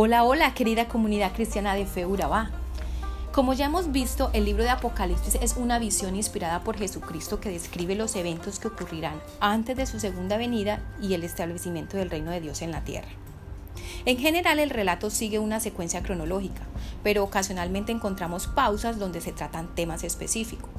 Hola, hola, querida comunidad cristiana de Fe Urabá. Como ya hemos visto, el libro de Apocalipsis es una visión inspirada por Jesucristo que describe los eventos que ocurrirán antes de su segunda venida y el establecimiento del reino de Dios en la tierra. En general el relato sigue una secuencia cronológica, pero ocasionalmente encontramos pausas donde se tratan temas específicos.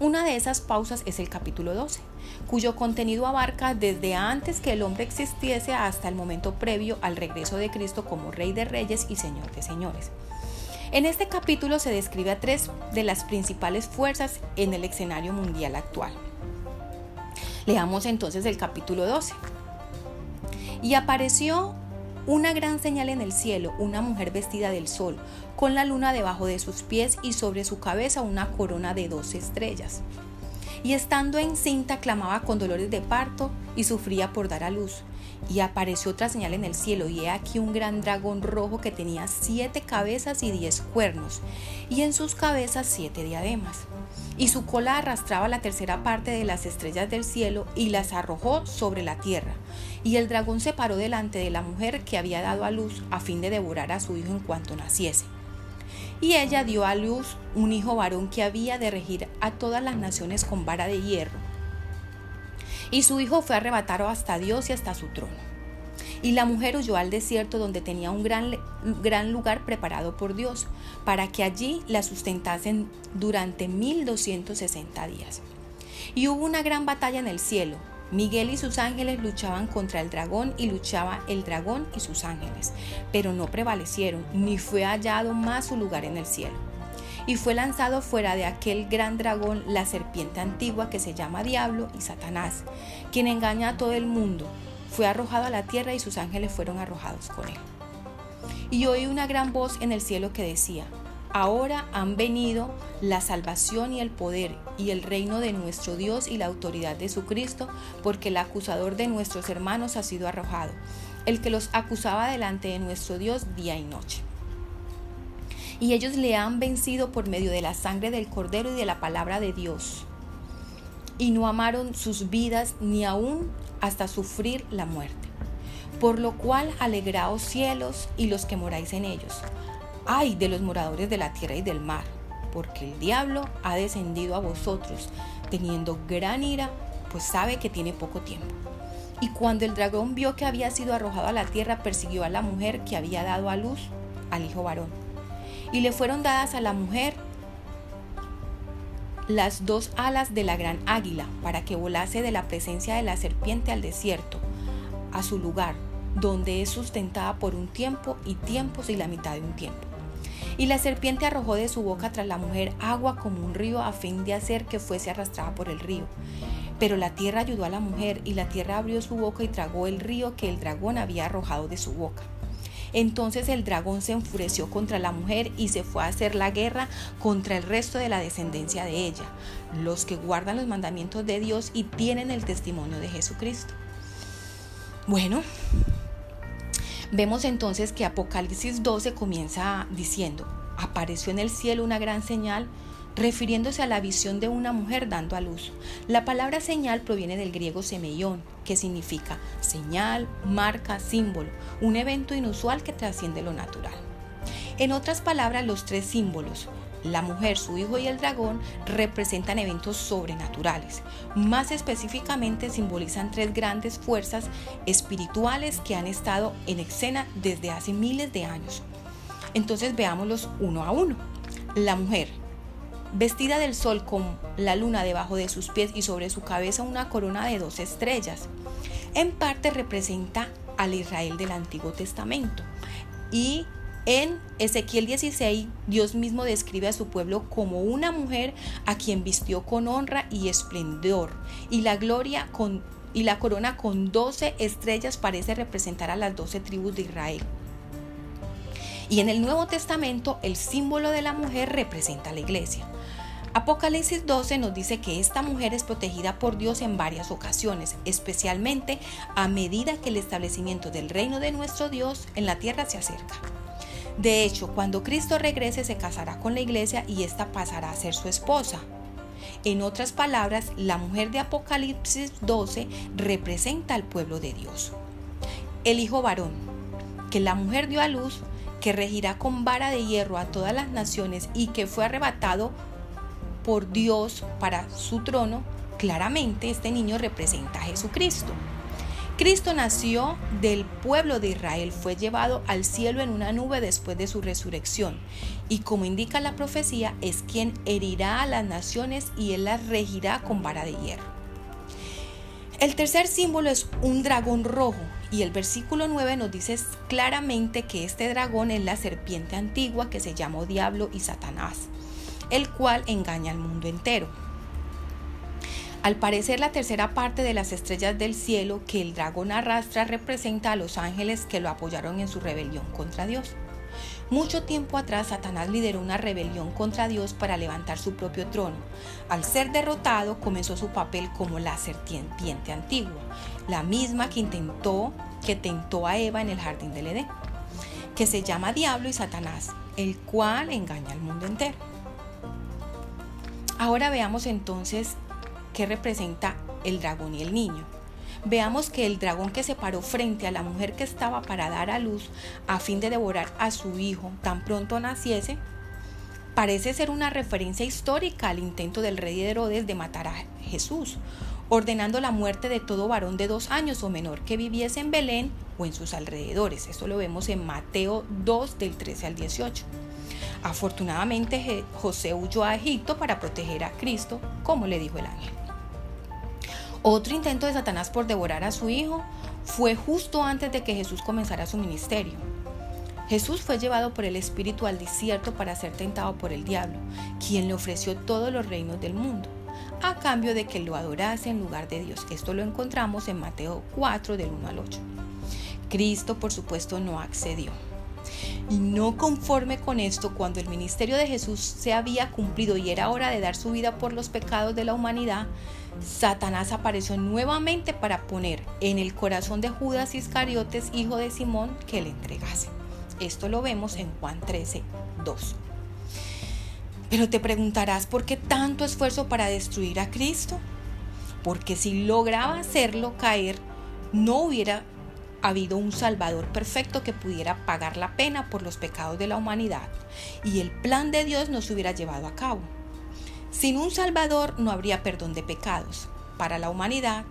Una de esas pausas es el capítulo 12, cuyo contenido abarca desde antes que el hombre existiese hasta el momento previo al regreso de Cristo como Rey de Reyes y Señor de Señores. En este capítulo se describe a tres de las principales fuerzas en el escenario mundial actual. Leamos entonces el capítulo 12. Y apareció una gran señal en el cielo, una mujer vestida del sol, con la luna debajo de sus pies y sobre su cabeza una corona de dos estrellas. Y estando encinta clamaba con dolores de parto y sufría por dar a luz. Y apareció otra señal en el cielo, y he aquí un gran dragón rojo que tenía siete cabezas y diez cuernos, y en sus cabezas siete diademas. Y su cola arrastraba la tercera parte de las estrellas del cielo y las arrojó sobre la tierra y el dragón se paró delante de la mujer que había dado a luz a fin de devorar a su hijo en cuanto naciese. Y ella dio a luz un hijo varón que había de regir a todas las naciones con vara de hierro. Y su hijo fue arrebatado hasta Dios y hasta su trono. Y la mujer huyó al desierto donde tenía un gran, gran lugar preparado por Dios, para que allí la sustentasen durante 1260 días. Y hubo una gran batalla en el cielo, Miguel y sus ángeles luchaban contra el dragón y luchaba el dragón y sus ángeles, pero no prevalecieron, ni fue hallado más su lugar en el cielo. Y fue lanzado fuera de aquel gran dragón la serpiente antigua que se llama Diablo y Satanás, quien engaña a todo el mundo. Fue arrojado a la tierra y sus ángeles fueron arrojados con él. Y oí una gran voz en el cielo que decía, Ahora han venido la salvación y el poder y el reino de nuestro Dios y la autoridad de su Cristo, porque el acusador de nuestros hermanos ha sido arrojado, el que los acusaba delante de nuestro Dios día y noche. Y ellos le han vencido por medio de la sangre del Cordero y de la palabra de Dios. Y no amaron sus vidas ni aún hasta sufrir la muerte. Por lo cual alegraos cielos y los que moráis en ellos ay de los moradores de la tierra y del mar, porque el diablo ha descendido a vosotros, teniendo gran ira, pues sabe que tiene poco tiempo. Y cuando el dragón vio que había sido arrojado a la tierra, persiguió a la mujer que había dado a luz al hijo varón. Y le fueron dadas a la mujer las dos alas de la gran águila, para que volase de la presencia de la serpiente al desierto, a su lugar, donde es sustentada por un tiempo y tiempos y la mitad de un tiempo. Y la serpiente arrojó de su boca tras la mujer agua como un río a fin de hacer que fuese arrastrada por el río. Pero la tierra ayudó a la mujer y la tierra abrió su boca y tragó el río que el dragón había arrojado de su boca. Entonces el dragón se enfureció contra la mujer y se fue a hacer la guerra contra el resto de la descendencia de ella, los que guardan los mandamientos de Dios y tienen el testimonio de Jesucristo. Bueno, Vemos entonces que Apocalipsis 12 comienza diciendo, apareció en el cielo una gran señal refiriéndose a la visión de una mujer dando a luz. La palabra señal proviene del griego semeión, que significa señal, marca, símbolo, un evento inusual que trasciende lo natural. En otras palabras, los tres símbolos, la mujer, su hijo y el dragón representan eventos sobrenaturales. Más específicamente simbolizan tres grandes fuerzas espirituales que han estado en escena desde hace miles de años. Entonces veámoslos uno a uno. La mujer, vestida del sol con la luna debajo de sus pies y sobre su cabeza una corona de dos estrellas, en parte representa al Israel del Antiguo Testamento. Y en Ezequiel 16, Dios mismo describe a su pueblo como una mujer a quien vistió con honra y esplendor, y la gloria con, y la corona con doce estrellas parece representar a las doce tribus de Israel. Y en el Nuevo Testamento, el símbolo de la mujer representa a la iglesia. Apocalipsis 12 nos dice que esta mujer es protegida por Dios en varias ocasiones, especialmente a medida que el establecimiento del reino de nuestro Dios en la tierra se acerca. De hecho, cuando Cristo regrese se casará con la iglesia y ésta pasará a ser su esposa. En otras palabras, la mujer de Apocalipsis 12 representa al pueblo de Dios. El hijo varón, que la mujer dio a luz, que regirá con vara de hierro a todas las naciones y que fue arrebatado por Dios para su trono, claramente este niño representa a Jesucristo. Cristo nació del pueblo de Israel, fue llevado al cielo en una nube después de su resurrección y como indica la profecía es quien herirá a las naciones y él las regirá con vara de hierro. El tercer símbolo es un dragón rojo y el versículo 9 nos dice claramente que este dragón es la serpiente antigua que se llamó Diablo y Satanás, el cual engaña al mundo entero. Al parecer la tercera parte de las estrellas del cielo que el dragón arrastra representa a los ángeles que lo apoyaron en su rebelión contra Dios. Mucho tiempo atrás Satanás lideró una rebelión contra Dios para levantar su propio trono. Al ser derrotado comenzó su papel como la serpiente antigua, la misma que intentó, que tentó a Eva en el jardín del Edén, que se llama Diablo y Satanás, el cual engaña al mundo entero. Ahora veamos entonces ¿Qué representa el dragón y el niño. Veamos que el dragón que se paró frente a la mujer que estaba para dar a luz a fin de devorar a su hijo tan pronto naciese, parece ser una referencia histórica al intento del rey Herodes de matar a Jesús, ordenando la muerte de todo varón de dos años o menor que viviese en Belén o en sus alrededores. Esto lo vemos en Mateo 2 del 13 al 18. Afortunadamente José huyó a Egipto para proteger a Cristo, como le dijo el ángel. Otro intento de Satanás por devorar a su hijo fue justo antes de que Jesús comenzara su ministerio. Jesús fue llevado por el Espíritu al desierto para ser tentado por el diablo, quien le ofreció todos los reinos del mundo, a cambio de que lo adorase en lugar de Dios. Esto lo encontramos en Mateo 4 del 1 al 8. Cristo, por supuesto, no accedió. Y no conforme con esto, cuando el ministerio de Jesús se había cumplido y era hora de dar su vida por los pecados de la humanidad, Satanás apareció nuevamente para poner en el corazón de Judas Iscariotes, hijo de Simón, que le entregase. Esto lo vemos en Juan 13, 2. Pero te preguntarás por qué tanto esfuerzo para destruir a Cristo. Porque si lograba hacerlo caer, no hubiera habido un Salvador perfecto que pudiera pagar la pena por los pecados de la humanidad y el plan de Dios no se hubiera llevado a cabo. Sin un Salvador no habría perdón de pecados para la humanidad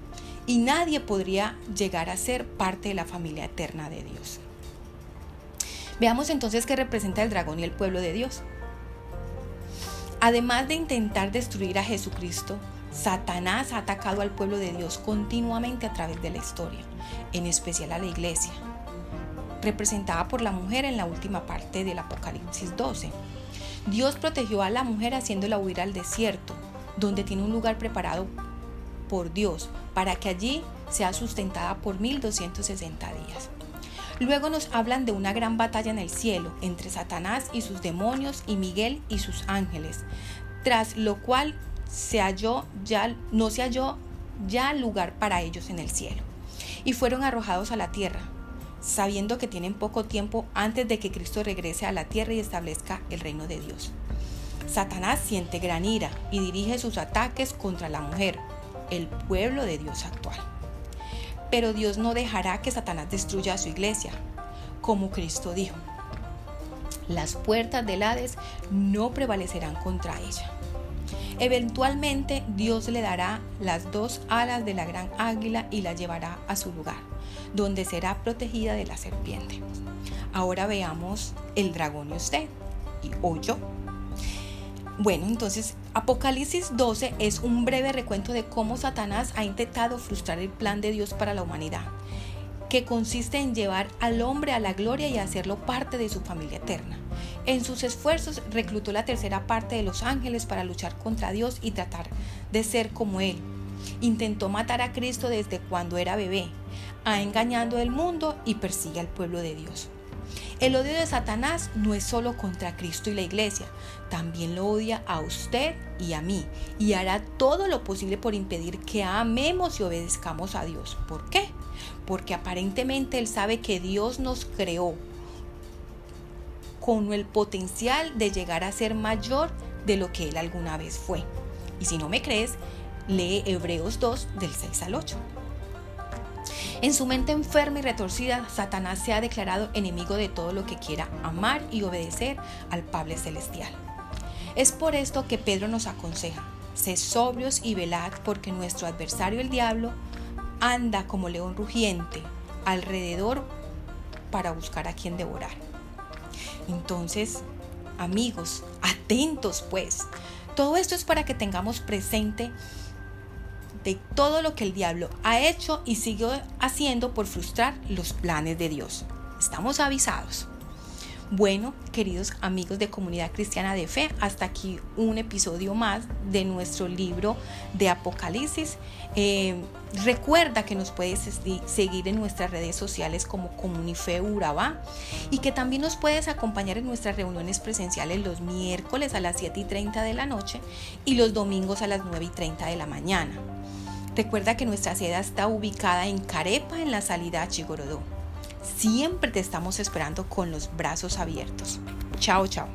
y nadie podría llegar a ser parte de la familia eterna de Dios. Veamos entonces qué representa el dragón y el pueblo de Dios. Además de intentar destruir a Jesucristo, Satanás ha atacado al pueblo de Dios continuamente a través de la historia, en especial a la iglesia, representada por la mujer en la última parte del Apocalipsis 12 Dios protegió a la mujer haciéndola huir al desierto, donde tiene un lugar preparado por Dios para que allí sea sustentada por 1260 días. Luego nos hablan de una gran batalla en el cielo entre Satanás y sus demonios y Miguel y sus ángeles, tras lo cual se halló ya, no se halló ya lugar para ellos en el cielo, y fueron arrojados a la tierra, sabiendo que tienen poco tiempo antes de que Cristo regrese a la tierra y establezca el reino de Dios. Satanás siente gran ira y dirige sus ataques contra la mujer, el pueblo de Dios actual. Pero Dios no dejará que Satanás destruya a su iglesia, como Cristo dijo. Las puertas del Hades no prevalecerán contra ella. Eventualmente Dios le dará las dos alas de la gran águila y la llevará a su lugar, donde será protegida de la serpiente. Ahora veamos el dragón y usted, y o yo. Bueno, entonces Apocalipsis 12 es un breve recuento de cómo Satanás ha intentado frustrar el plan de Dios para la humanidad, que consiste en llevar al hombre a la gloria y hacerlo parte de su familia eterna. En sus esfuerzos reclutó la tercera parte de los ángeles para luchar contra Dios y tratar de ser como Él. Intentó matar a Cristo desde cuando era bebé, ha engañado el mundo y persigue al pueblo de Dios. El odio de Satanás no es solo contra Cristo y la iglesia, también lo odia a usted y a mí y hará todo lo posible por impedir que amemos y obedezcamos a Dios. ¿Por qué? Porque aparentemente Él sabe que Dios nos creó con el potencial de llegar a ser mayor de lo que Él alguna vez fue. Y si no me crees, lee Hebreos 2 del 6 al 8. En su mente enferma y retorcida, Satanás se ha declarado enemigo de todo lo que quiera amar y obedecer al Padre Celestial. Es por esto que Pedro nos aconseja, sé sobrios y velad porque nuestro adversario el diablo anda como león rugiente alrededor para buscar a quien devorar. Entonces, amigos, atentos pues. Todo esto es para que tengamos presente de todo lo que el diablo ha hecho y sigue haciendo por frustrar los planes de Dios. Estamos avisados. Bueno, queridos amigos de Comunidad Cristiana de Fe, hasta aquí un episodio más de nuestro libro de Apocalipsis. Eh, recuerda que nos puedes seguir en nuestras redes sociales como Comunife Urabá y que también nos puedes acompañar en nuestras reuniones presenciales los miércoles a las 7 y 30 de la noche y los domingos a las 9 y 30 de la mañana. Recuerda que nuestra sede está ubicada en Carepa, en la salida Chigorodó. Siempre te estamos esperando con los brazos abiertos. Chao, chao.